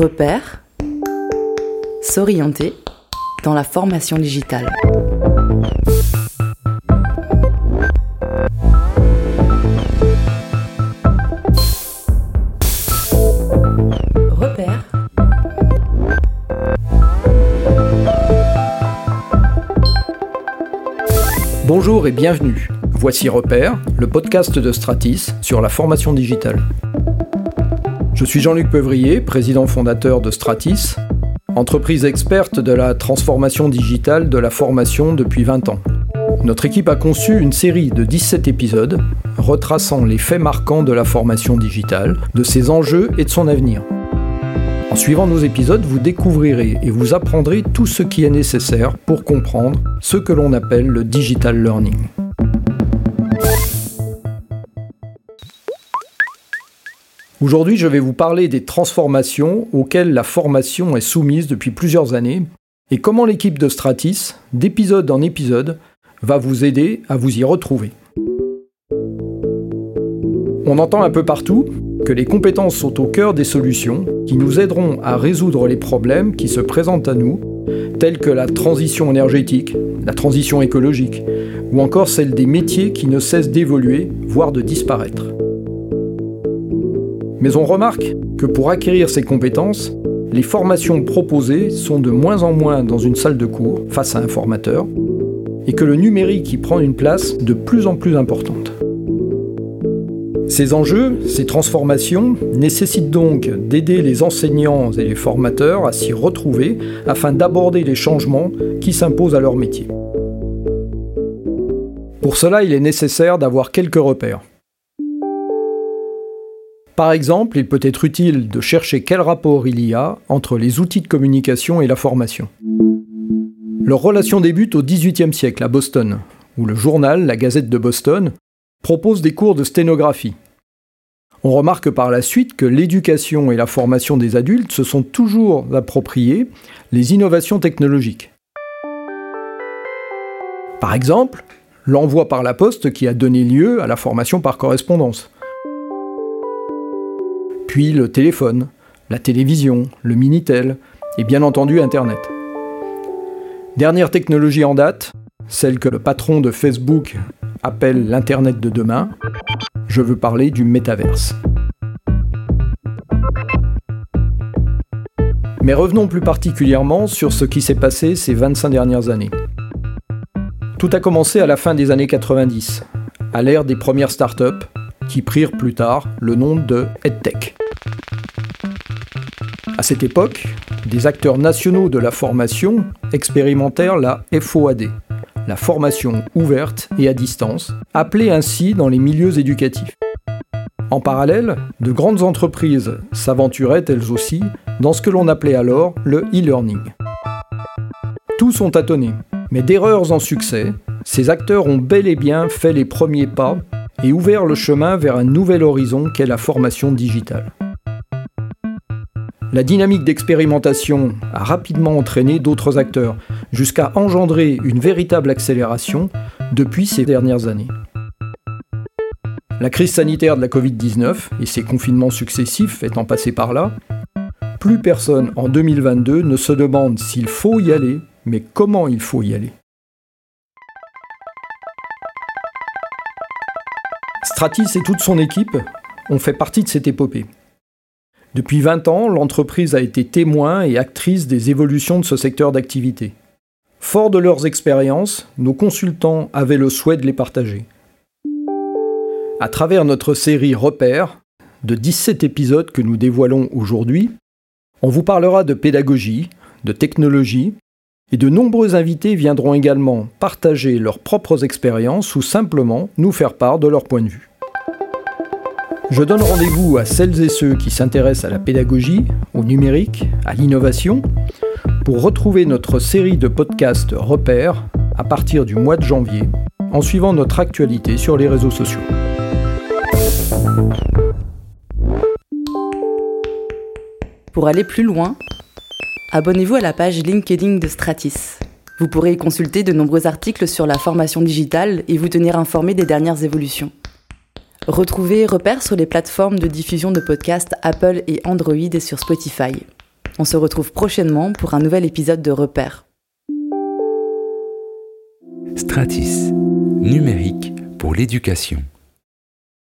Repère, s'orienter dans la formation digitale. Repère. Bonjour et bienvenue. Voici Repère, le podcast de Stratis sur la formation digitale. Je suis Jean-Luc Peuvrier, président fondateur de Stratis, entreprise experte de la transformation digitale de la formation depuis 20 ans. Notre équipe a conçu une série de 17 épisodes retraçant les faits marquants de la formation digitale, de ses enjeux et de son avenir. En suivant nos épisodes, vous découvrirez et vous apprendrez tout ce qui est nécessaire pour comprendre ce que l'on appelle le digital learning. Aujourd'hui, je vais vous parler des transformations auxquelles la formation est soumise depuis plusieurs années et comment l'équipe de Stratis, d'épisode en épisode, va vous aider à vous y retrouver. On entend un peu partout que les compétences sont au cœur des solutions qui nous aideront à résoudre les problèmes qui se présentent à nous, tels que la transition énergétique, la transition écologique, ou encore celle des métiers qui ne cessent d'évoluer, voire de disparaître. Mais on remarque que pour acquérir ces compétences, les formations proposées sont de moins en moins dans une salle de cours face à un formateur, et que le numérique y prend une place de plus en plus importante. Ces enjeux, ces transformations nécessitent donc d'aider les enseignants et les formateurs à s'y retrouver afin d'aborder les changements qui s'imposent à leur métier. Pour cela, il est nécessaire d'avoir quelques repères. Par exemple, il peut être utile de chercher quel rapport il y a entre les outils de communication et la formation. Leur relation débute au XVIIIe siècle à Boston, où le journal, la Gazette de Boston, propose des cours de sténographie. On remarque par la suite que l'éducation et la formation des adultes se sont toujours appropriés les innovations technologiques. Par exemple, l'envoi par la poste qui a donné lieu à la formation par correspondance puis le téléphone, la télévision, le Minitel et bien entendu Internet. Dernière technologie en date, celle que le patron de Facebook appelle l'Internet de demain, je veux parler du métaverse. Mais revenons plus particulièrement sur ce qui s'est passé ces 25 dernières années. Tout a commencé à la fin des années 90, à l'ère des premières startups, qui prirent plus tard le nom de EdTech. À cette époque, des acteurs nationaux de la formation expérimentèrent la FOAD, la formation ouverte et à distance, appelée ainsi dans les milieux éducatifs. En parallèle, de grandes entreprises s'aventuraient elles aussi dans ce que l'on appelait alors le e-learning. Tous sont tâtonnés, mais d'erreurs en succès, ces acteurs ont bel et bien fait les premiers pas et ouvert le chemin vers un nouvel horizon qu'est la formation digitale. La dynamique d'expérimentation a rapidement entraîné d'autres acteurs, jusqu'à engendrer une véritable accélération depuis ces dernières années. La crise sanitaire de la Covid-19 et ses confinements successifs étant passés par là, plus personne en 2022 ne se demande s'il faut y aller, mais comment il faut y aller. Stratis et toute son équipe ont fait partie de cette épopée. Depuis 20 ans, l'entreprise a été témoin et actrice des évolutions de ce secteur d'activité. Fort de leurs expériences, nos consultants avaient le souhait de les partager. À travers notre série Repères, de 17 épisodes que nous dévoilons aujourd'hui, on vous parlera de pédagogie, de technologie, et de nombreux invités viendront également partager leurs propres expériences ou simplement nous faire part de leur point de vue. Je donne rendez-vous à celles et ceux qui s'intéressent à la pédagogie, au numérique, à l'innovation, pour retrouver notre série de podcasts repères à partir du mois de janvier, en suivant notre actualité sur les réseaux sociaux. Pour aller plus loin, abonnez-vous à la page LinkedIn de Stratis. Vous pourrez y consulter de nombreux articles sur la formation digitale et vous tenir informé des dernières évolutions. Retrouvez Repère sur les plateformes de diffusion de podcasts Apple et Android et sur Spotify. On se retrouve prochainement pour un nouvel épisode de Repère. Stratis, numérique pour l'éducation.